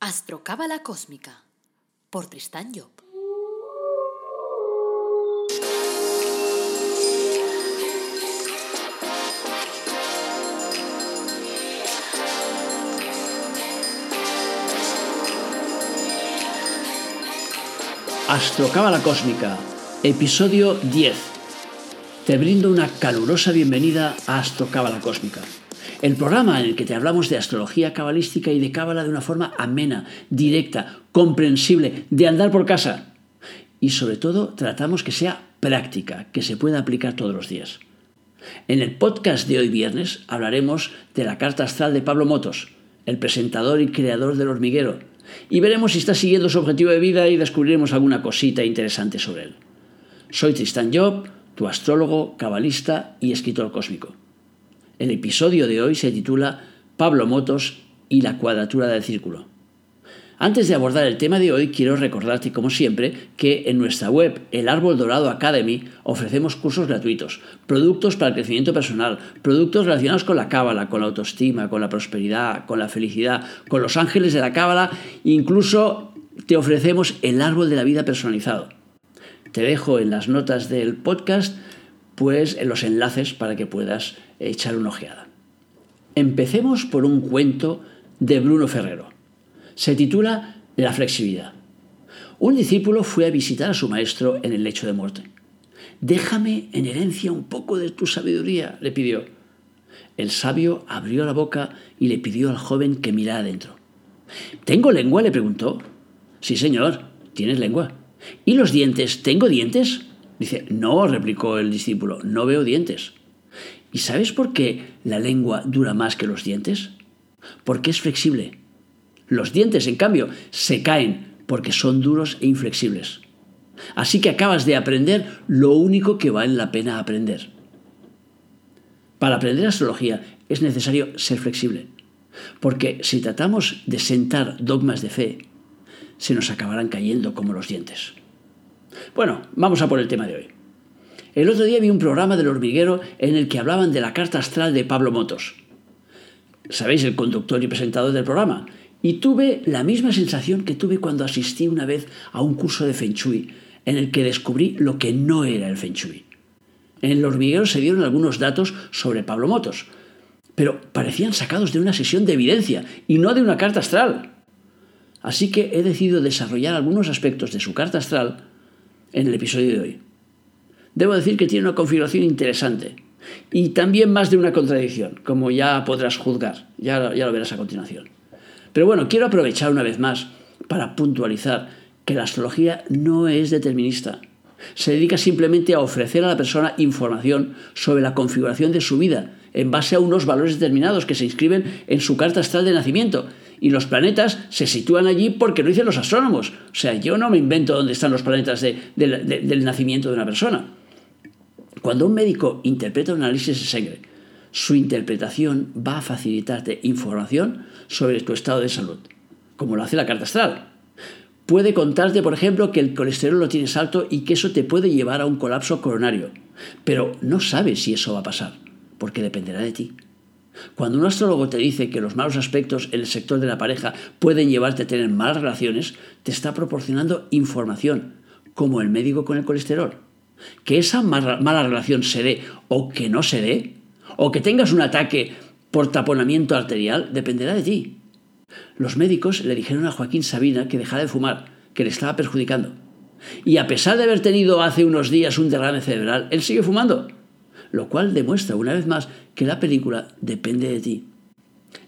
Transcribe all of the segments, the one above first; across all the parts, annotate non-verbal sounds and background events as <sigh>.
Astrocábala Cósmica por Tristán Job. Astrocábala Cósmica, episodio 10. Te brindo una calurosa bienvenida a Astrocábala Cósmica, el programa en el que te hablamos de astrología cabalística y de cábala de una forma amena, directa, comprensible, de andar por casa. Y sobre todo tratamos que sea práctica, que se pueda aplicar todos los días. En el podcast de hoy viernes hablaremos de la carta astral de Pablo Motos, el presentador y creador del hormiguero, y veremos si está siguiendo su objetivo de vida y descubriremos alguna cosita interesante sobre él. Soy Tristan Job, tu astrólogo, cabalista y escritor cósmico. El episodio de hoy se titula Pablo Motos y la cuadratura del círculo. Antes de abordar el tema de hoy, quiero recordarte, como siempre, que en nuestra web, el Árbol Dorado Academy, ofrecemos cursos gratuitos, productos para el crecimiento personal, productos relacionados con la cábala, con la autoestima, con la prosperidad, con la felicidad, con los ángeles de la cábala, incluso te ofrecemos el árbol de la vida personalizado. Te dejo en las notas del podcast, pues en los enlaces para que puedas echar una ojeada. Empecemos por un cuento de Bruno Ferrero se titula La flexibilidad. Un discípulo fue a visitar a su maestro en el lecho de muerte. Déjame en herencia un poco de tu sabiduría, le pidió. El sabio abrió la boca y le pidió al joven que mirara adentro. ¿Tengo lengua? le preguntó. Sí, señor, tienes lengua. ¿Y los dientes? ¿Tengo dientes? Dice, no, replicó el discípulo, no veo dientes. ¿Y sabes por qué la lengua dura más que los dientes? Porque es flexible. Los dientes, en cambio, se caen porque son duros e inflexibles. Así que acabas de aprender lo único que vale la pena aprender. Para aprender astrología es necesario ser flexible, porque si tratamos de sentar dogmas de fe, se nos acabarán cayendo como los dientes. Bueno, vamos a por el tema de hoy. El otro día vi un programa del hormiguero en el que hablaban de la carta astral de Pablo Motos. ¿Sabéis el conductor y presentador del programa? Y tuve la misma sensación que tuve cuando asistí una vez a un curso de Feng Shui, en el que descubrí lo que no era el Feng Shui. En el hormiguero se dieron algunos datos sobre Pablo Motos, pero parecían sacados de una sesión de evidencia y no de una carta astral. Así que he decidido desarrollar algunos aspectos de su carta astral en el episodio de hoy. Debo decir que tiene una configuración interesante y también más de una contradicción, como ya podrás juzgar, ya, lo verás a continuación. Pero bueno, quiero aprovechar una vez más para puntualizar que la astrología no es determinista. Se dedica simplemente a ofrecer a la persona información sobre la configuración de su vida en base a unos valores determinados que se inscriben en su carta astral de nacimiento. Y los planetas se sitúan allí porque lo dicen los astrónomos. O sea, yo no me invento dónde están los planetas del nacimiento de una persona. Cuando un médico interpreta un análisis de sangre, su interpretación va a facilitarte información sobre tu estado de salud, como lo hace la carta astral. Puede contarte, por ejemplo, que el colesterol lo tienes alto y que eso te puede llevar a un colapso coronario, pero no sabes si eso va a pasar, porque dependerá de ti. Cuando un astrólogo te dice que los malos aspectos en el sector de la pareja pueden llevarte a tener malas relaciones, te está proporcionando información, como el médico con el colesterol. Que esa mala relación se dé o que no se dé, o que tengas un ataque por taponamiento arterial dependerá de ti. Los médicos le dijeron a Joaquín Sabina que dejara de fumar, que le estaba perjudicando. Y a pesar de haber tenido hace unos días un derrame cerebral, él sigue fumando. Lo cual demuestra una vez más que la película depende de ti.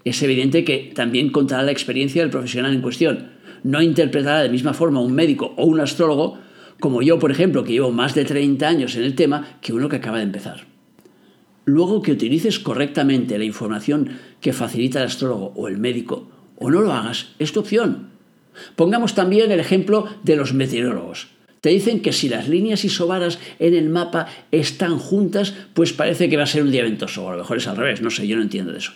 Es evidente que también contará la experiencia del profesional en cuestión. No interpretará de misma forma un médico o un astrólogo, como yo, por ejemplo, que llevo más de 30 años en el tema, que uno que acaba de empezar. Luego que utilices correctamente la información que facilita el astrólogo o el médico, o no lo hagas, es tu opción. Pongamos también el ejemplo de los meteorólogos. Te dicen que si las líneas isobaras en el mapa están juntas, pues parece que va a ser un día ventoso, o a lo mejor es al revés, no sé, yo no entiendo de eso.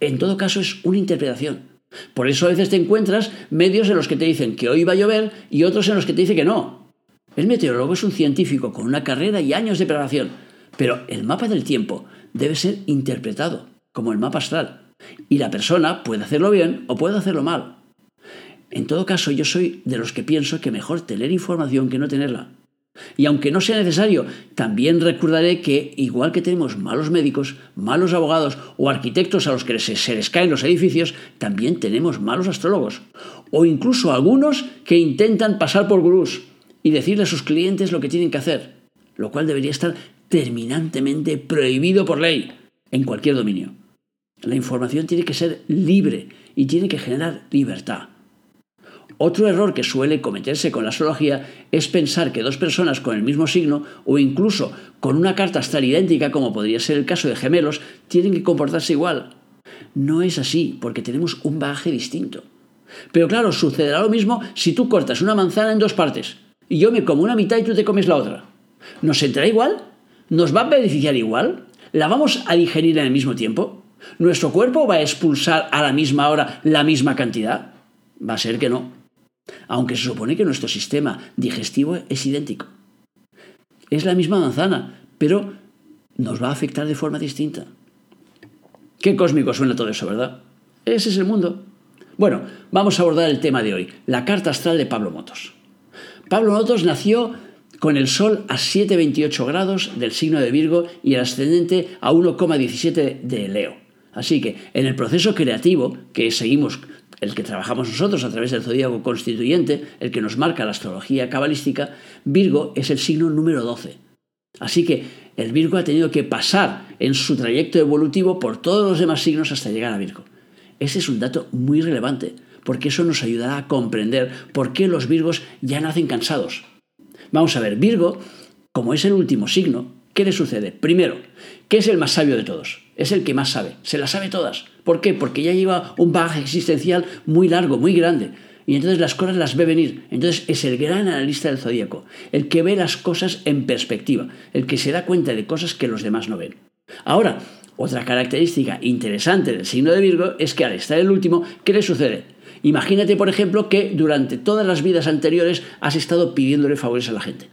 En todo caso es una interpretación. Por eso a veces te encuentras medios en los que te dicen que hoy va a llover y otros en los que te dicen que no. El meteorólogo es un científico con una carrera y años de preparación pero el mapa del tiempo debe ser interpretado como el mapa astral. Y la persona puede hacerlo bien o puede hacerlo mal. En todo caso, yo soy de los que pienso que mejor tener información que no tenerla. Y aunque no sea necesario, también recordaré que, igual que tenemos malos médicos, malos abogados o arquitectos a los que se, les caen los edificios, también tenemos malos astrólogos. O incluso algunos que intentan pasar por gurús y decirle a sus clientes lo que tienen que hacer, lo cual debería estar terminantemente prohibido por ley en cualquier dominio. La información tiene que ser libre y tiene que generar libertad. Otro error que suele cometerse con la astrología es pensar que dos personas con el mismo signo o incluso con una carta astral idéntica, como podría ser el caso de gemelos, tienen que comportarse igual. No es así, porque tenemos un bagaje distinto. Pero claro, sucederá lo mismo si tú cortas una manzana en dos partes y yo me como una mitad y tú te comes la otra. ¿Nos entrará igual? ¿Nos va a beneficiar igual? ¿La vamos a digerir en el mismo tiempo? ¿Nuestro cuerpo va a expulsar a la misma hora la misma cantidad? Va a ser que no aunque se supone que nuestro sistema digestivo es idéntico. Es la misma manzana, pero nos va a afectar de forma distinta. Qué cósmico suena todo eso, ¿verdad? Ese es el mundo. Bueno, vamos a abordar el tema de hoy, la carta astral de Pablo Motos. Pablo Motos nació con el Sol a 7,28 grados del signo de Virgo y el ascendente a 1,17 de Leo. Así que en el proceso creativo que seguimos el que trabajamos nosotros a través del zodíaco constituyente, el que nos marca la astrología cabalística, Virgo es el signo número 12. Así que el Virgo ha tenido que pasar en su trayecto evolutivo por todos los demás signos hasta llegar a Virgo. Ese es un dato muy relevante, porque eso nos ayudará a comprender por qué los Virgos ya nacen cansados. Vamos a ver, Virgo, como es el último signo, ¿qué le sucede? Primero, que es el más sabio de todos, es el que más sabe, se las sabe todas. ¿Por qué? Porque ya lleva un bagaje existencial muy largo, muy grande. Y entonces las cosas las ve venir. Entonces es el gran analista del zodíaco, el que ve las cosas en perspectiva, el que se da cuenta de cosas que los demás no ven. Ahora, otra característica interesante del signo de Virgo es que al estar el último, ¿qué le sucede? Imagínate, por ejemplo, que durante todas las vidas anteriores has estado pidiéndole favores a la gente.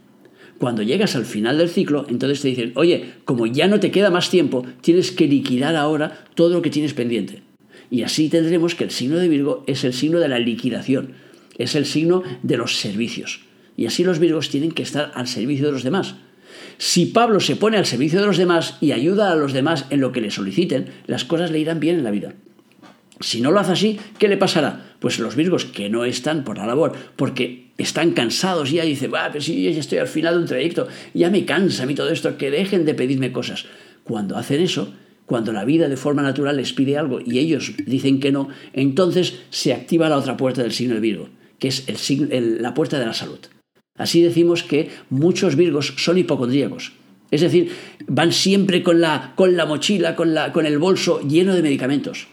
Cuando llegas al final del ciclo, entonces te dicen, oye, como ya no te queda más tiempo, tienes que liquidar ahora todo lo que tienes pendiente. Y así tendremos que el signo de Virgo es el signo de la liquidación, es el signo de los servicios. Y así los Virgos tienen que estar al servicio de los demás. Si Pablo se pone al servicio de los demás y ayuda a los demás en lo que le soliciten, las cosas le irán bien en la vida. Si no lo hace así, ¿qué le pasará? Pues los Virgos que no están por la labor, porque están cansados y ya dicen, va, pero si ya estoy al final de un trayecto, ya me cansa a mí todo esto, que dejen de pedirme cosas. Cuando hacen eso, cuando la vida de forma natural les pide algo y ellos dicen que no, entonces se activa la otra puerta del signo de Virgo, que es la puerta de la salud. Así decimos que muchos Virgos son hipocondríacos. Es decir, van siempre con la, mochila, con, la, con el bolso lleno de medicamentos.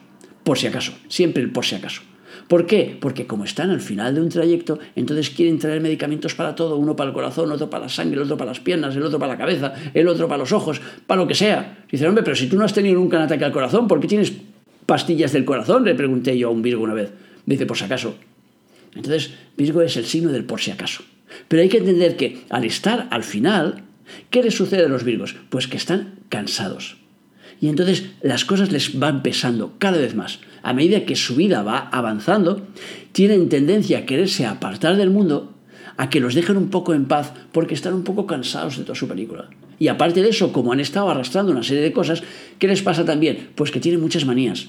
Por si acaso, siempre el por si acaso. ¿Por qué? Porque como están al final de un trayecto, entonces quieren traer medicamentos para todo, uno para el corazón, otro para la sangre, el otro para las piernas, el otro para la cabeza, el otro para los ojos, para lo que sea. Dicen, hombre, pero si tú no has tenido nunca un ataque al corazón, ¿por qué tienes pastillas del corazón? Le pregunté yo a un Virgo una vez. Me dice, por si acaso. Entonces, Virgo es el signo del por si acaso. Pero hay que entender que al estar al final, ¿qué les sucede a los Virgos? Pues que están cansados. Y entonces las cosas les van pesando cada vez más. A medida que su vida va avanzando, tienen tendencia a quererse apartar del mundo, a que los dejen un poco en paz porque están un poco cansados de toda su película. Y aparte de eso, como han estado arrastrando una serie de cosas, ¿qué les pasa también? Pues que tienen muchas manías.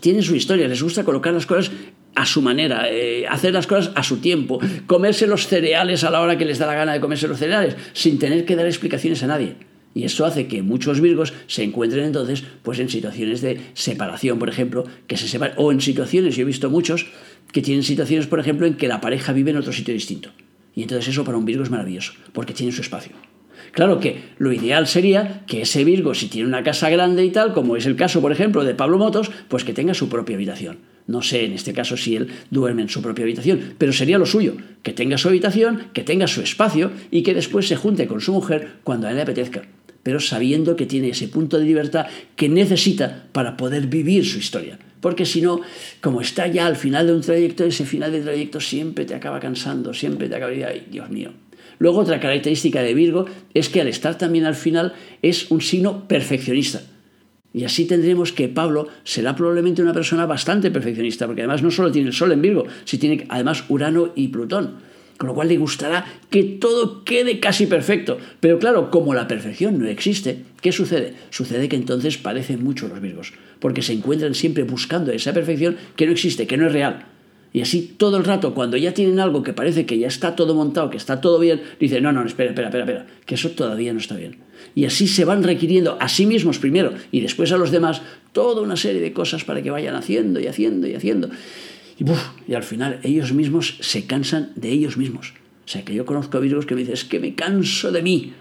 Tienen su historia, les gusta colocar las cosas a su manera, eh, hacer las cosas a su tiempo, comerse los cereales a la hora que les da la gana de comerse los cereales, sin tener que dar explicaciones a nadie. Y eso hace que muchos virgos se encuentren entonces pues en situaciones de separación, por ejemplo, que se separan, o en situaciones, yo he visto muchos que tienen situaciones, por ejemplo, en que la pareja vive en otro sitio distinto. Y entonces eso para un virgo es maravilloso, porque tiene su espacio. Claro que lo ideal sería que ese Virgo, si tiene una casa grande y tal, como es el caso, por ejemplo, de Pablo Motos, pues que tenga su propia habitación. No sé en este caso si él duerme en su propia habitación, pero sería lo suyo, que tenga su habitación, que tenga su espacio y que después se junte con su mujer cuando a él le apetezca pero sabiendo que tiene ese punto de libertad que necesita para poder vivir su historia. Porque si no, como está ya al final de un trayecto, ese final de trayecto siempre te acaba cansando, siempre te acaba... Ay, Dios mío. Luego otra característica de Virgo es que al estar también al final es un signo perfeccionista. Y así tendremos que Pablo será probablemente una persona bastante perfeccionista, porque además no solo tiene el Sol en Virgo, sino tiene además Urano y Plutón. Con lo cual le gustará que todo quede casi perfecto. Pero claro, como la perfección no existe, ¿qué sucede? Sucede que entonces parecen mucho los Virgos, porque se encuentran siempre buscando esa perfección que no existe, que no es real. Y así todo el rato, cuando ya tienen algo que parece que ya está todo montado, que está todo bien, dicen, no, no, espera, espera, espera, espera, que eso todavía no está bien. Y así se van requiriendo a sí mismos primero y después a los demás toda una serie de cosas para que vayan haciendo y haciendo y haciendo. Y, al final ellos mismos se cansan de ellos mismos. O sea, que yo conozco a Virgos que me dicen, es que me canso de mí.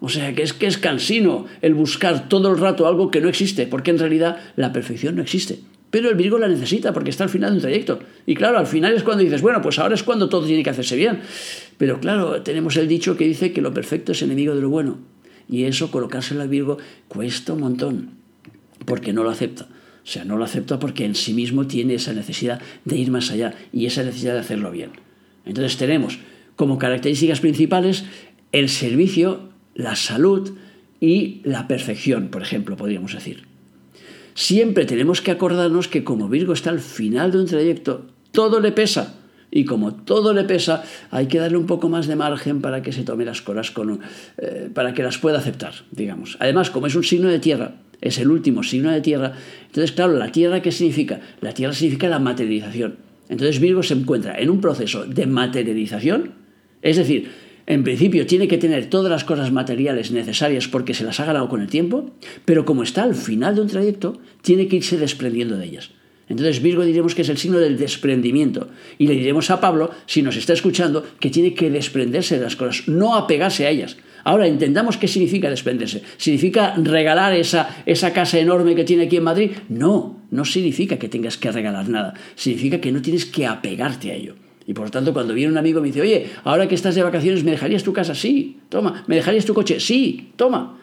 O sea, que es que es cansino el buscar todo el rato algo que no existe, porque en realidad la perfección no existe. Pero el Virgo la necesita porque está al final de un trayecto. Y claro, al final es cuando dices, bueno, pues ahora es cuando todo tiene que hacerse bien. Pero claro, tenemos el dicho que dice que lo perfecto es enemigo de lo bueno. Y eso, colocárselo al Virgo, cuesta un montón, porque no lo acepta. O sea, no lo acepta porque en sí mismo tiene esa necesidad de ir más allá y esa necesidad de hacerlo bien. Entonces tenemos como características principales el servicio, la salud y la perfección, por ejemplo, podríamos decir. Siempre tenemos que acordarnos que como Virgo está al final de un trayecto, todo le pesa. Y como todo le pesa, hay que darle un poco más de margen para que se tome las cosas con, eh, para que las pueda aceptar, digamos. Además, como es un signo de tierra, es el último signo de tierra, entonces, claro, ¿la tierra qué significa? La tierra significa la materialización. Entonces Virgo se encuentra en un proceso de materialización, es decir, en principio tiene que tener todas las cosas materiales necesarias porque se las ha ganado con el tiempo, pero como está al final de un trayecto, tiene que irse desprendiendo de ellas. Entonces Virgo diremos que es el signo del desprendimiento. Y le diremos a Pablo, si nos está escuchando, que tiene que desprenderse de las cosas, no apegarse a ellas. Ahora, entendamos qué significa desprenderse. ¿Significa regalar esa, esa casa enorme que tiene aquí en Madrid? No, no significa que tengas que regalar nada. Significa que no tienes que apegarte a ello. Y por lo tanto, cuando viene un amigo y me dice, oye, ahora que estás de vacaciones, ¿me dejarías tu casa? Sí, toma. ¿Me dejarías tu coche? Sí, toma.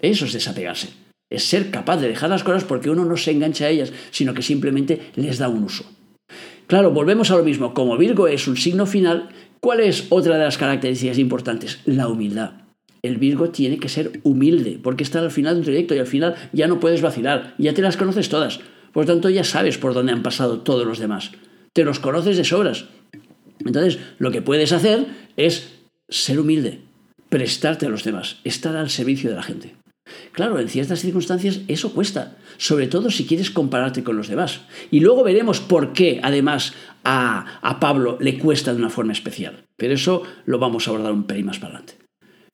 Eso es desapegarse. Es ser capaz de dejar las cosas porque uno no se engancha a ellas, sino que simplemente les da un uso. Claro, volvemos a lo mismo. Como Virgo es un signo final, ¿cuál es otra de las características importantes? La humildad. El Virgo tiene que ser humilde, porque está al final de un trayecto y al final ya no puedes vacilar, ya te las conoces todas. Por tanto, ya sabes por dónde han pasado todos los demás. Te los conoces de sobras. Entonces, lo que puedes hacer es ser humilde, prestarte a los demás, estar al servicio de la gente. Claro, en ciertas circunstancias eso cuesta, sobre todo si quieres compararte con los demás. Y luego veremos por qué, además, a, a, Pablo le cuesta de una forma especial. Pero eso lo vamos a abordar un pelín más para adelante.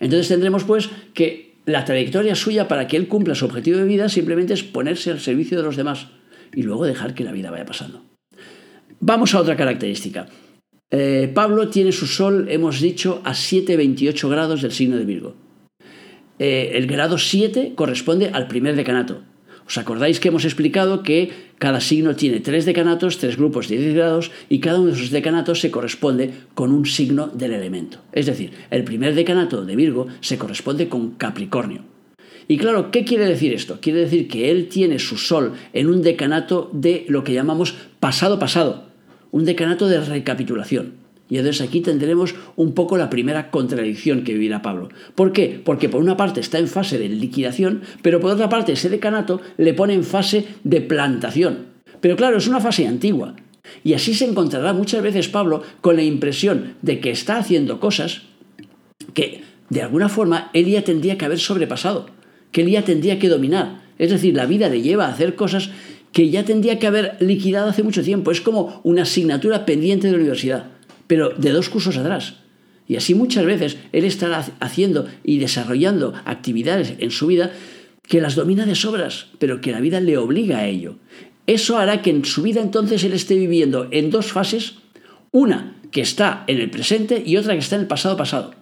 Entonces tendremos pues que la trayectoria suya para que él cumpla su objetivo de vida simplemente es ponerse al servicio de los demás y luego dejar que la vida vaya pasando. Vamos a otra característica. Eh, Pablo tiene su sol, hemos dicho, a 7,28 grados del signo de Virgo. Eh, el grado 7 corresponde al primer decanato. ¿Os acordáis que hemos explicado que cada signo tiene tres decanatos, tres grupos de 10 grados, y cada uno de esos decanatos se corresponde con un signo del elemento? Es decir, el primer decanato de Virgo se corresponde con Capricornio. Y claro, ¿qué quiere decir esto? Quiere decir que él tiene su sol en un decanato de lo que llamamos pasado-pasado un decanato de recapitulación. Y entonces aquí tendremos un poco la primera contradicción que vivirá Pablo. ¿Por qué? Porque por una parte está en fase de liquidación, pero por otra parte ese decanato le pone en fase de plantación. Pero claro, es una fase antigua. Y así se encontrará muchas veces Pablo con la impresión de que está haciendo cosas que de alguna forma él ya tendría que haber sobrepasado, que él ya tendría que dominar. Es decir, la vida le lleva a hacer cosas que ya tendría que haber liquidado hace mucho tiempo. Es como una asignatura pendiente de la universidad, pero de dos cursos atrás. Y así muchas veces él estará haciendo y desarrollando actividades en su vida que las domina de sobras, pero que la vida le obliga a ello. Eso hará que en su vida entonces él esté viviendo en dos fases, una que está en el presente y otra que está en el pasado pasado.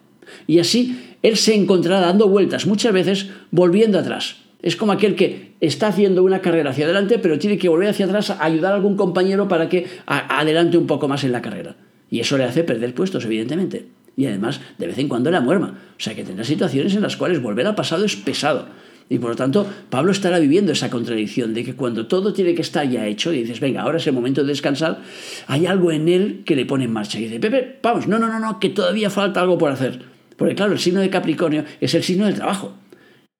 Y así él se encontrará dando vueltas muchas veces volviendo atrás. Es como aquel que está haciendo una carrera hacia adelante, pero tiene que volver hacia atrás a ayudar a algún compañero para que adelante un poco más en la carrera. Y eso le hace perder puestos, evidentemente. Y además, de vez en cuando la muerma. O sea que tendrá situaciones en las cuales volver al pasado es pesado. Y por lo tanto, Pablo estará viviendo esa contradicción de que cuando todo tiene que estar ya hecho y dices, venga, ahora es el momento de descansar, hay algo en él que le pone en marcha. Y dice, Pepe, vamos, no, no, no, no, que todavía falta algo por hacer. Porque claro, el signo de Capricornio es el signo del trabajo.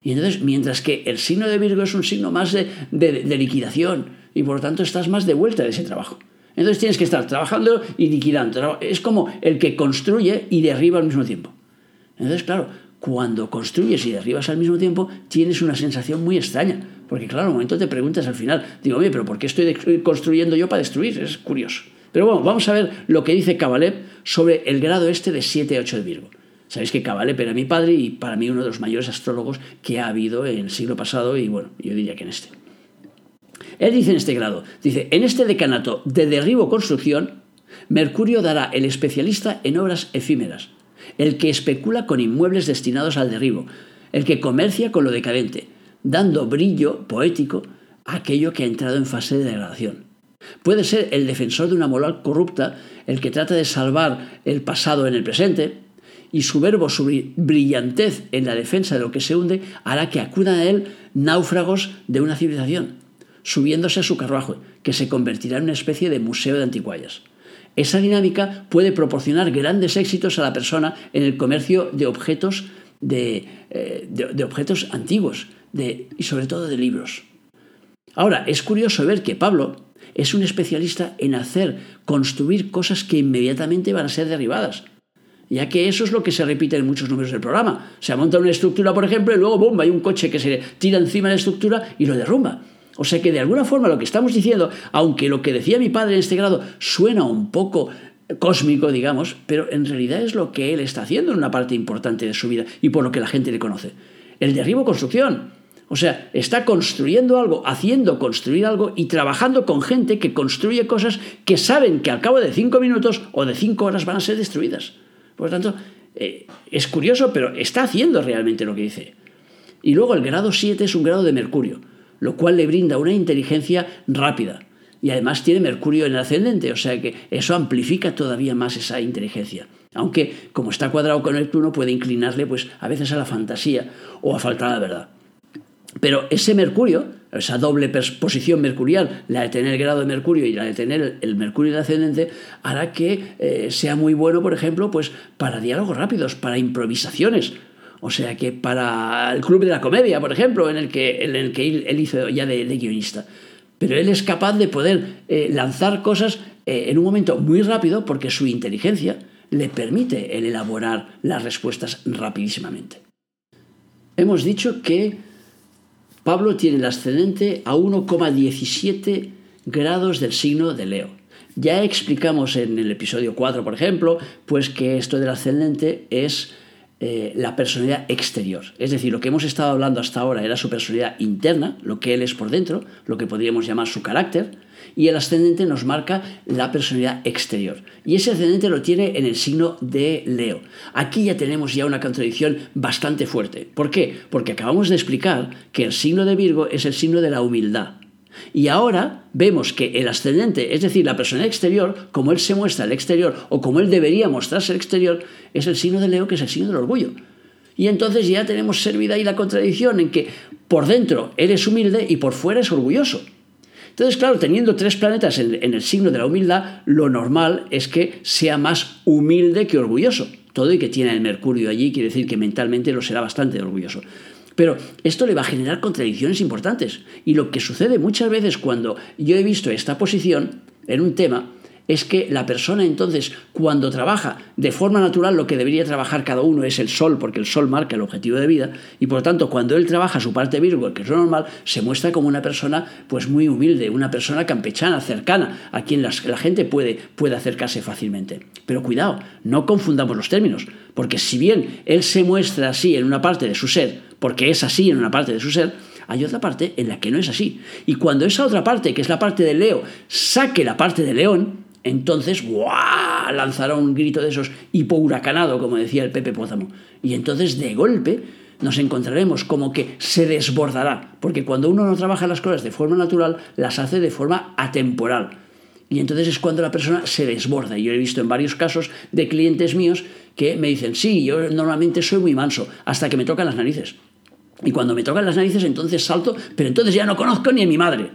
Y entonces, mientras que el signo de Virgo es un signo más de, de liquidación y por lo tanto estás más de vuelta de ese trabajo. Entonces tienes que estar trabajando y liquidando. Es como el que construye y derriba al mismo tiempo. Entonces, claro, cuando construyes y derribas al mismo tiempo, tienes una sensación muy extraña. Porque, claro, un momento te preguntas al final, digo, oye, pero ¿por qué estoy construyendo yo para destruir? Es curioso. Pero bueno, vamos a ver lo que dice Cabalep sobre el grado este de 7-8 de Virgo. Sabéis que Cabalep era mi padre y para mí uno de los mayores astrólogos que ha habido en el siglo pasado y bueno, yo diría que en este. Él dice en este grado, dice, en este decanato de derribo-construcción, Mercurio dará el especialista en obras efímeras, el que especula con inmuebles destinados al derribo, el que comercia con lo decadente, dando brillo poético a aquello que ha entrado en fase de degradación. Puede ser el defensor de una moral corrupta, el que trata de salvar el pasado en el presente, y su verbo, su brillantez en la defensa de lo que se hunde, hará que acudan a él náufragos de una civilización, subiéndose a su carruaje, que se convertirá en una especie de museo de anticuallas. Esa dinámica puede proporcionar grandes éxitos a la persona en el comercio de objetos, de, eh, objetos antiguos y sobre todo de libros. Ahora, es curioso ver que Pablo es un especialista en hacer construir cosas que inmediatamente van a ser derribadas. Ya que eso es lo que se repite en muchos números del programa. Se monta una estructura, por ejemplo, y luego, ¡bum!, hay un coche que se tira encima de la estructura y lo derrumba. O sea que de alguna forma lo que estamos diciendo, aunque lo que decía mi padre en este grado suena un poco cósmico, digamos, pero en realidad es lo que él está haciendo en una parte importante de su vida y por lo que la gente le conoce. El derribo construcción. O sea, está construyendo algo, haciendo construir algo y trabajando con gente que construye cosas que saben que al cabo de cinco minutos o de cinco horas van a ser destruidas. Por lo tanto, eh, es curioso, pero está haciendo realmente lo que dice. Y luego el grado 7 es un grado de Mercurio, lo cual le brinda una inteligencia rápida. Y además tiene Mercurio en el ascendente, o sea que eso amplifica todavía más esa inteligencia. Aunque, como está cuadrado con Neptuno, puede inclinarle pues, a veces a la fantasía o a faltar a la verdad. Pero ese Mercurio, esa doble posición mercurial, la de tener el grado de Mercurio y la de tener el Mercurio de ascendente, hará que eh, sea muy bueno, por ejemplo, pues para diálogos rápidos, para improvisaciones. O sea que para el Club de la Comedia, por ejemplo, en el que, en el que él hizo ya de, guionista. Pero él es capaz de poder eh, lanzar cosas eh, en un momento muy rápido porque su inteligencia le permite el elaborar las respuestas rapidísimamente. Hemos dicho que Pablo tiene el ascendente a 1,17 grados del signo de Leo. Ya explicamos en el episodio 4, por ejemplo, pues que esto del ascendente es eh, la personalidad exterior. Es decir, lo que hemos estado hablando hasta ahora era su personalidad interna, lo que él es por dentro, lo que podríamos llamar su carácter, y el ascendente nos marca la personalidad exterior. Y ese ascendente lo tiene en el signo de Leo. Aquí ya tenemos ya una contradicción bastante fuerte. ¿Por qué? Porque acabamos de explicar que el signo de Virgo es el signo de la humildad. Y ahora vemos que el ascendente, es decir, la persona exterior, como él se muestra al exterior o como él debería mostrarse al exterior, es el signo de Leo, que es el signo del orgullo. Y entonces ya tenemos servida ahí la contradicción en que por dentro él es humilde y por fuera es orgulloso. Entonces, claro, teniendo tres planetas en, el signo de la humildad, lo normal es que sea más humilde que orgulloso. Todo y que tiene el Mercurio allí quiere decir que mentalmente lo será bastante orgulloso. Pero esto le va a generar contradicciones importantes. Y lo que sucede muchas veces cuando yo he visto esta posición en un tema es que la persona entonces cuando trabaja de forma natural lo que debería trabajar cada uno es el sol, porque el sol marca el objetivo de vida, y por lo tanto cuando él trabaja su parte Virgo, que es lo normal, se muestra como una persona pues muy humilde, una persona campechana, cercana, a quien la, gente puede, puede acercarse fácilmente. Pero cuidado, no confundamos los términos, porque si bien él se muestra así en una parte de su ser, porque es así en una parte de su ser, hay otra parte en la que no es así. Y cuando esa otra parte, que es la parte de Leo, saque la parte de León, entonces ¡guau! lanzará un grito de esos hipohuracanado, como decía el Pepe Pózamo. Y entonces de golpe nos encontraremos como que se desbordará, porque cuando uno no trabaja las cosas de forma natural, las hace de forma atemporal. Y entonces es cuando la persona se desborda. Yo he visto en varios casos de clientes míos que me dicen, sí, yo normalmente soy muy manso, hasta que me tocan las narices. Y cuando me tocan las narices, entonces salto, pero entonces ya no conozco ni a mi madre.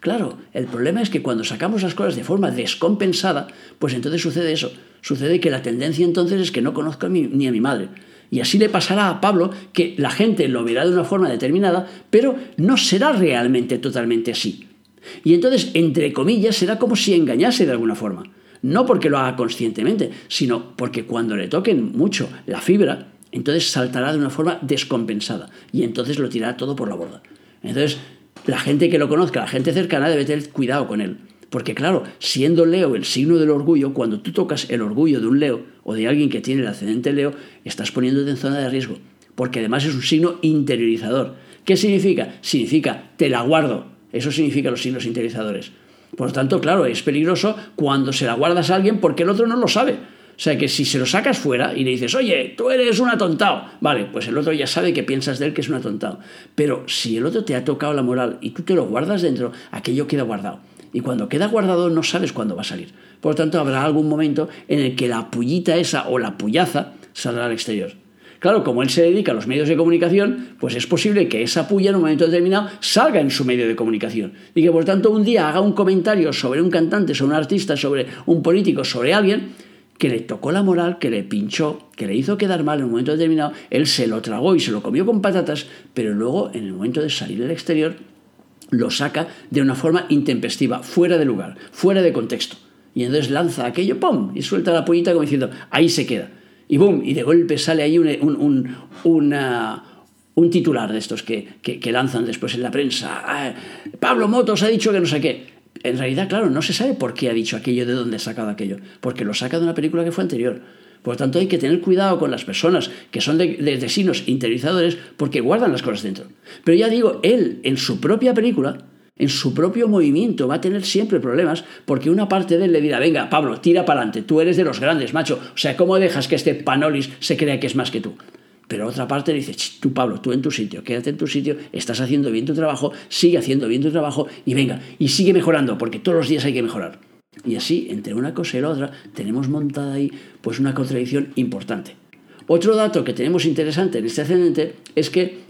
Claro, el problema es que cuando sacamos las cosas de forma descompensada, pues entonces sucede eso. Sucede que la tendencia entonces es que no conozco ni a mi madre. Y así le pasará a Pablo que la gente lo verá de una forma determinada, pero no será realmente totalmente así. Y entonces, entre comillas, será como si engañase de alguna forma. No porque lo haga conscientemente, sino porque cuando le toquen mucho la fibra, entonces saltará de una forma descompensada y entonces lo tirará todo por la borda. Entonces, la gente que lo conozca, la gente cercana, debe tener cuidado con él. Porque claro, siendo Leo el signo del orgullo, cuando tú tocas el orgullo de un Leo o de alguien que tiene el ascendente Leo, estás poniéndote en zona de riesgo. Porque además es un signo interiorizador. ¿Qué significa? Significa, te la guardo. Eso significa los signos interiorizadores. Por lo tanto, claro, es peligroso cuando se la guardas a alguien porque el otro no lo sabe. O sea que si se lo sacas fuera y le dices, oye, tú eres un atontado, vale, pues el otro ya sabe que piensas de él que es un atontado. Pero si el otro te ha tocado la moral y tú te lo guardas dentro, aquello queda guardado. Y cuando queda guardado no sabes cuándo va a salir. Por lo tanto, habrá algún momento en el que la pullita esa o la pullaza saldrá al exterior. Claro, como él se dedica a los medios de comunicación, pues es posible que esa puya en un momento determinado salga en su medio de comunicación. Y que por tanto un día haga un comentario sobre un cantante, sobre un artista, sobre un político, sobre alguien, que le tocó la moral, que le pinchó, que le hizo quedar mal en un momento determinado, él se lo tragó y se lo comió con patatas, pero luego en el momento de salir al exterior lo saca de una forma intempestiva, fuera de lugar, fuera de contexto. Y entonces lanza aquello, ¡pum! y suelta la pollita como diciendo, ahí se queda. Y ¡bum! Y de golpe sale ahí un, un, titular de estos que, que, lanzan después en la prensa. Ah, Pablo Motos ha dicho que no sé qué. En realidad, claro, no se sabe por qué ha dicho aquello, de dónde ha sacado aquello. Porque lo saca de una película que fue anterior. Por lo tanto, hay que tener cuidado con las personas que son de, de, signos interiorizadores porque guardan las cosas dentro. Pero ya digo, él en su propia película en su propio movimiento va a tener siempre problemas porque una parte de él le dirá, venga, Pablo, tira para adelante, tú eres de los grandes, macho. O sea, ¿cómo dejas que este Panolis se crea que es más que tú? Pero otra parte le dice, tú Pablo, tú en tu sitio, quédate en tu sitio, estás haciendo bien tu trabajo, sigue haciendo bien tu trabajo y venga, y sigue mejorando, porque todos los días hay que mejorar. Y así, entre una cosa y la otra, tenemos montada ahí pues una contradicción importante. Otro dato que tenemos interesante en este ascendente es que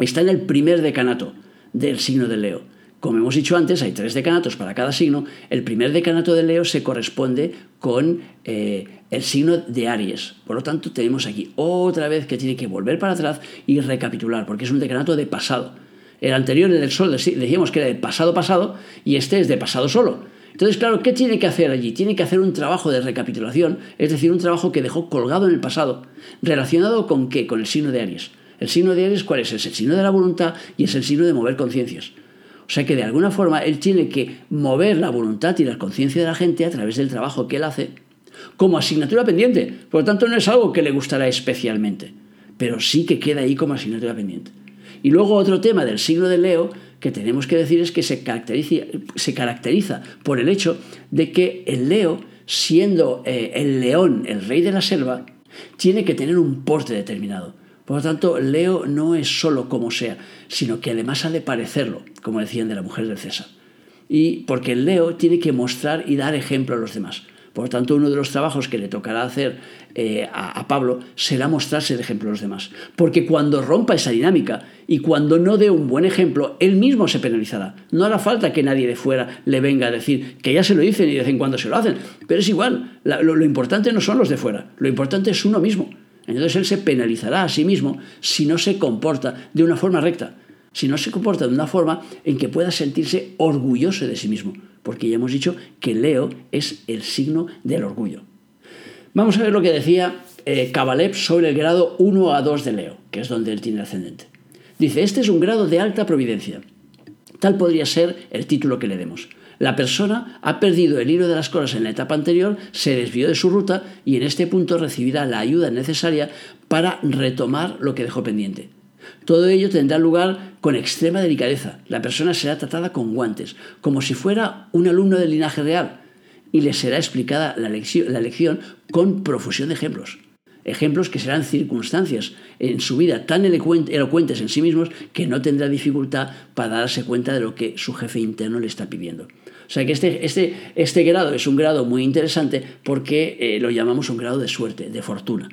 está en el primer decanato del signo de Leo. Como hemos dicho antes, hay tres decanatos para cada signo. El primer decanato de Leo se corresponde con eh, el signo de Aries. Por lo tanto, tenemos aquí otra vez que tiene que volver para atrás y recapitular, porque es un decanato de pasado. El anterior, el del Sol, decíamos que era de pasado pasado y este es de pasado solo. Entonces, claro, ¿qué tiene que hacer allí? Tiene que hacer un trabajo de recapitulación, es decir, un trabajo que dejó colgado en el pasado, relacionado con qué? Con el signo de Aries. El signo de Aries, ¿cuál es? Es el signo de la voluntad y es el signo de mover conciencias. O sea que de alguna forma él tiene que mover la voluntad y la conciencia de la gente a través del trabajo que él hace como asignatura pendiente. Por lo tanto, no es algo que le gustará especialmente, pero sí que queda ahí como asignatura pendiente. Y luego otro tema del signo de Leo que tenemos que decir es que se caracteriza, por el hecho de que el Leo, siendo eh, el león, el rey de la selva, tiene que tener un porte determinado. Por lo tanto, Leo no es solo como sea, sino que además ha de parecerlo, como decían de la mujer del César. Y porque Leo tiene que mostrar y dar ejemplo a los demás. Por lo tanto, uno de los trabajos que le tocará hacer eh, a, Pablo será mostrarse el ejemplo a los demás. Porque cuando rompa esa dinámica y cuando no dé un buen ejemplo, él mismo se penalizará. No hará falta que nadie de fuera le venga a decir que ya se lo dicen y de vez en cuando se lo hacen. Pero es igual, lo importante no son los de fuera, lo importante es uno mismo. Entonces él se penalizará a sí mismo si no se comporta de una forma recta, si no se comporta de una forma en que pueda sentirse orgulloso de sí mismo, porque ya hemos dicho que Leo es el signo del orgullo. Vamos a ver lo que decía eh, sobre el grado 1 a 2 de Leo, que es donde él tiene ascendente. Dice, este es un grado de alta providencia. Tal podría ser el título que le demos. La persona ha perdido el hilo de las cosas en la etapa anterior, se desvió de su ruta y en este punto recibirá la ayuda necesaria para retomar lo que dejó pendiente. Todo ello tendrá lugar con extrema delicadeza. La persona será tratada con guantes, como si fuera un alumno del linaje real, y le será explicada la lección, la lección con profusión de ejemplos. Ejemplos que serán circunstancias en su vida tan elocuentes en sí mismos que no tendrá dificultad para darse cuenta de lo que su jefe interno le está pidiendo. O sea que este, este, este grado es un grado muy interesante porque eh, lo llamamos un grado de suerte, de fortuna,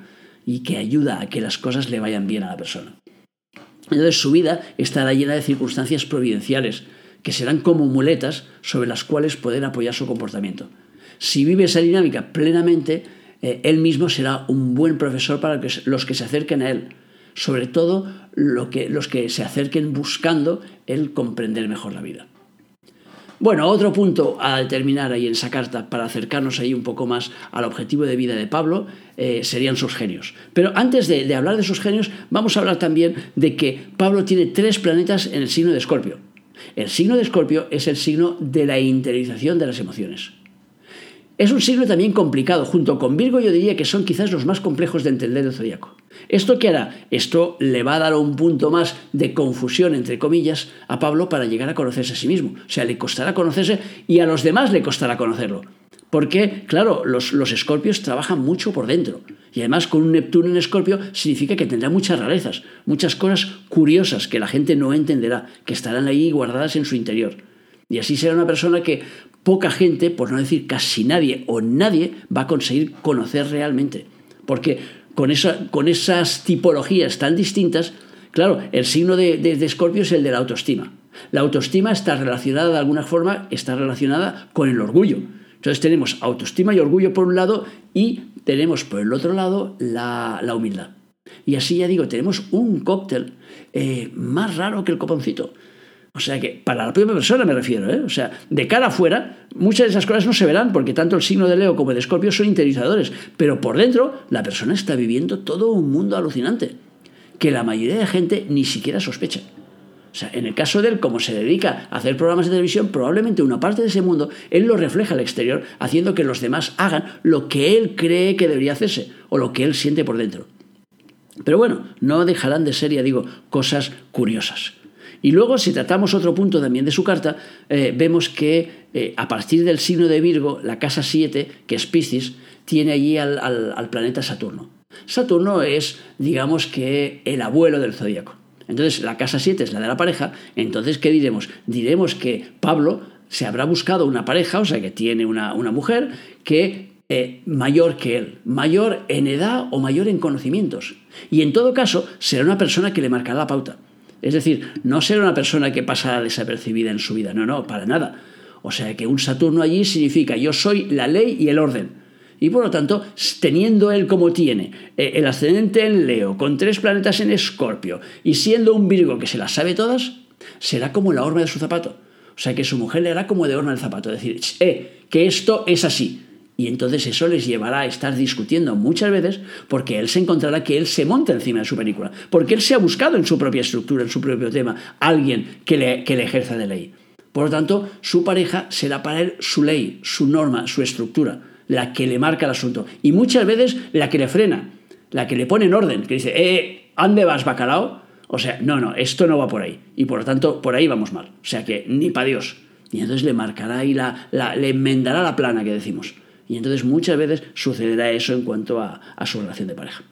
y que ayuda a que las cosas le vayan bien a la persona. Entonces su vida estará llena de circunstancias providenciales, que serán como muletas sobre las cuales poder apoyar su comportamiento. Si vive esa dinámica plenamente, eh, él mismo será un buen profesor para los que se acerquen a él, sobre todo que, los que se acerquen buscando el comprender mejor la vida. Bueno, otro punto a determinar ahí en esa carta para acercarnos ahí un poco más al objetivo de vida de Pablo eh, serían sus genios. Pero antes de, de, hablar de sus genios, vamos a hablar también de que Pablo tiene tres planetas en el signo de Escorpio. El signo de Escorpio es el signo de la interiorización de las emociones. Es un signo también complicado, junto con Virgo yo diría que son quizás los más complejos de entender el zodiaco. ¿Esto qué hará? Esto le va a dar un punto más de confusión, entre comillas, a Pablo para llegar a conocerse a sí mismo. O sea, le costará conocerse y a los demás le costará conocerlo. Porque, claro, los, los escorpios trabajan mucho por dentro. Y además con un Neptuno en escorpio significa que tendrá muchas rarezas, muchas cosas curiosas que la gente no entenderá, que estarán ahí guardadas en su interior. Y así será una persona que poca gente, por no decir casi nadie o nadie, va a conseguir conocer realmente. Porque con, con esas tipologías tan distintas, claro, el signo de, de, Escorpio es el de la autoestima. La autoestima está relacionada de alguna forma, está relacionada con el orgullo. Entonces tenemos autoestima y orgullo por un lado y tenemos por el otro lado la, humildad. Y así ya digo, tenemos un cóctel eh, más raro que el coponcito. O sea que, para la propia persona me refiero, ¿eh? O sea, de cara afuera, muchas de esas cosas no se verán porque tanto el signo de Leo como el de Escorpio son interiorizadores. Pero por dentro, la persona está viviendo todo un mundo alucinante que la mayoría de gente ni siquiera sospecha. O sea, en el caso de él, como se dedica a hacer programas de televisión, probablemente una parte de ese mundo él lo refleja al exterior, haciendo que los demás hagan lo que él cree que debería hacerse o lo que él siente por dentro. Pero bueno, no dejarán de ser, ya digo, cosas curiosas. Y luego, si tratamos otro punto también de su carta, eh, vemos que eh, a partir del signo de Virgo, la casa 7, que es Piscis, tiene allí al, planeta Saturno. Saturno es, digamos que, el abuelo del zodíaco. Entonces, la casa 7 es la de la pareja. Entonces, ¿qué diremos? Diremos que Pablo se habrá buscado una pareja, o sea, que tiene una, una mujer que eh, mayor que él, mayor en edad o mayor en conocimientos. Y en todo caso, será una persona que le marcará la pauta. Es decir, no será una persona que pasará desapercibida en su vida, no, no, para nada. O sea que un Saturno allí significa yo soy la ley y el orden. Y por lo tanto, teniendo él como tiene eh, el ascendente en Leo, con tres planetas en Escorpio, y siendo un Virgo que se las sabe todas, será como la horma de su zapato. O sea que su mujer le hará como de horma el zapato, decir, eh, que esto es así. Y entonces eso les llevará a estar discutiendo muchas veces porque él se encontrará que él se monta encima de su película, porque él se ha buscado en su propia estructura, en su propio tema, alguien que le, que le ejerza de ley. Por lo tanto, su pareja será para él su ley, su norma, su estructura, la que le marca el asunto. Y muchas veces la que le frena, la que le pone en orden, que dice, eh, ¿ande vas, bacalao? O sea, no, no, esto no va por ahí. Y por lo tanto, por ahí vamos mal. O sea que ni para Dios. Y entonces le marcará y la, le enmendará la plana que decimos. Y entonces muchas veces sucederá eso en cuanto a, su relación de pareja.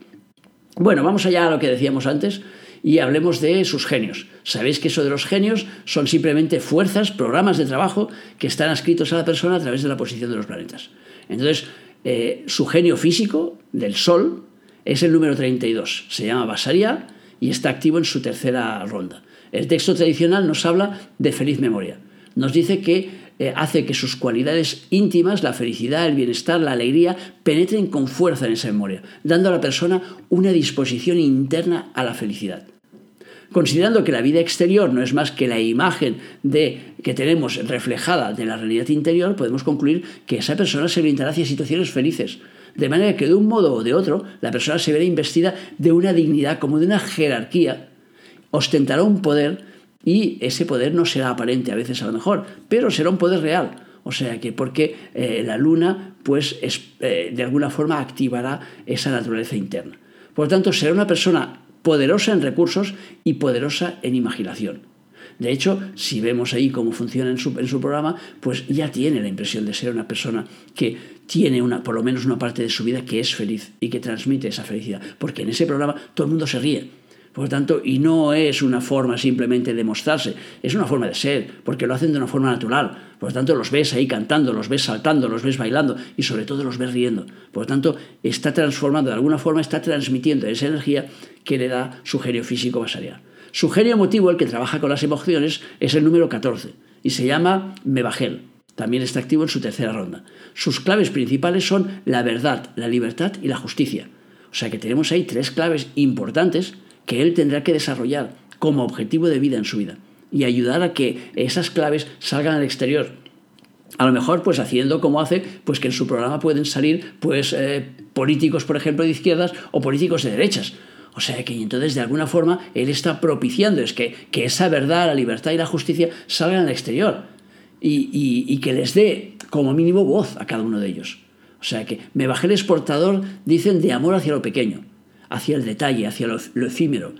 Bueno, vamos allá a lo que decíamos antes y hablemos de sus genios. Sabéis que eso de los genios son simplemente fuerzas, programas de trabajo que están adscritos a la persona a través de la posición de los planetas. Entonces, eh, su genio físico del Sol es el número 32. Se llama Basaria y está activo en su tercera ronda. El texto tradicional nos habla de feliz memoria. Nos dice que eh, hace que sus cualidades íntimas, la felicidad, el bienestar, la alegría, penetren con fuerza en esa memoria, dando a la persona una disposición interna a la felicidad. Considerando que la vida exterior no es más que la imagen de, que tenemos reflejada de la realidad interior, podemos concluir que esa persona se orientará hacia situaciones felices. De manera que de un modo o de otro, la persona se verá investida de una dignidad, como de una jerarquía, ostentará un poder y ese poder no será aparente a veces a lo mejor, pero será un poder real. O sea que porque eh, la luna pues eh, de alguna forma activará esa naturaleza interna. Por lo tanto, será una persona poderosa en recursos y poderosa en imaginación. De hecho, si vemos ahí cómo funciona en su, en su, programa, pues ya tiene la impresión de ser una persona que tiene una, por lo menos una parte de su vida que es feliz y que transmite esa felicidad. Porque en ese programa todo el mundo se ríe por lo tanto, y no es una forma simplemente de mostrarse, es una forma de ser, porque lo hacen de una forma natural. Por lo tanto, los ves ahí cantando, los ves saltando, los ves bailando y sobre todo los ves riendo. Por lo tanto, está transformando, de alguna forma está transmitiendo esa energía que le da su genio físico basarial. Su genio emotivo, el que trabaja con las emociones, es el número 14 y se llama Mebagel. También está activo en su tercera ronda. Sus claves principales son la verdad, la libertad y la justicia. O sea que tenemos ahí tres claves importantes que él tendrá que desarrollar como objetivo de vida en su vida y ayudar a que esas claves salgan al exterior. A lo mejor, pues haciendo como hace, pues que en su programa pueden salir, pues eh, políticos, por ejemplo, de izquierdas o políticos de derechas. O sea que entonces de alguna forma él está propiciando es que, que esa verdad, la libertad y la justicia salgan al exterior y, y, que les dé como mínimo voz a cada uno de ellos. O sea que me bajé el exportador, dicen, de amor hacia lo pequeño, hacia el detalle, hacia lo, efímero,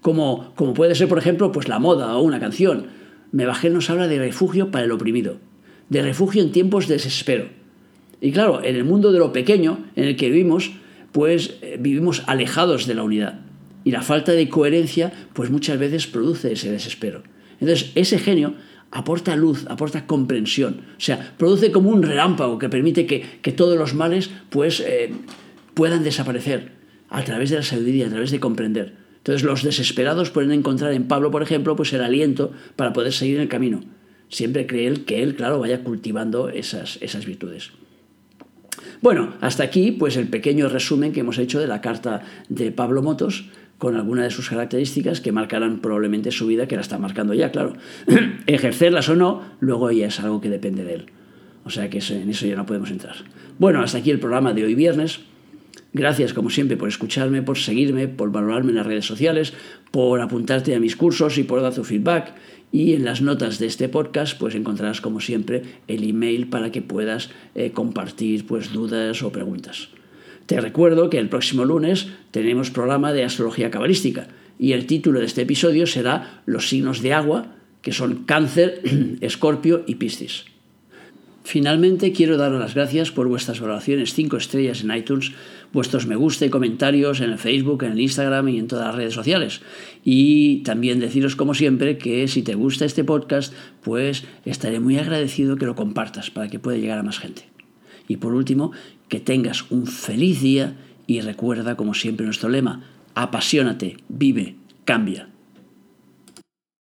como, como puede ser, por ejemplo, pues la moda o una canción. Me bajé nos habla de refugio para el oprimido, de refugio en tiempos de desespero. Y claro, en el mundo de lo pequeño en el que vivimos, pues eh, vivimos alejados de la unidad. Y la falta de coherencia, pues muchas veces produce ese desespero. Entonces, ese genio aporta luz, aporta comprensión. O sea, produce como un relámpago que permite que, que todos los males, pues, eh, puedan desaparecer a través de la sabiduría, a través de comprender. Entonces los desesperados pueden encontrar en Pablo, por ejemplo, pues el aliento para poder seguir en el camino. Siempre cree él que él, claro, vaya cultivando esas, esas virtudes. Bueno, hasta aquí pues el pequeño resumen que hemos hecho de la carta de Pablo Motos con algunas de sus características que marcarán probablemente su vida, que la está marcando ya, claro. <clears throat> Ejercerlas o no, luego ya es algo que depende de él. O sea que en eso ya no podemos entrar. Bueno, hasta aquí el programa de hoy viernes. Gracias, como siempre, por escucharme, por seguirme, por valorarme en las redes sociales, por apuntarte a mis cursos y por dar tu feedback. Y en las notas de este podcast, pues encontrarás, como siempre, el email para que puedas eh, compartir pues, dudas o preguntas. Te recuerdo que el próximo lunes tenemos programa de astrología cabalística y el título de este episodio será Los signos de agua, que son Cáncer, <clears throat> Escorpio y Piscis. Finalmente, quiero daros las gracias por vuestras valoraciones 5 estrellas en iTunes, vuestros me gusta y comentarios en el Facebook, en el Instagram y en todas las redes sociales. Y también deciros, como siempre, que si te gusta este podcast, pues estaré muy agradecido que lo compartas para que pueda llegar a más gente. Y por último, que tengas un feliz día y recuerda, como siempre, nuestro lema, apasionate, vive, cambia.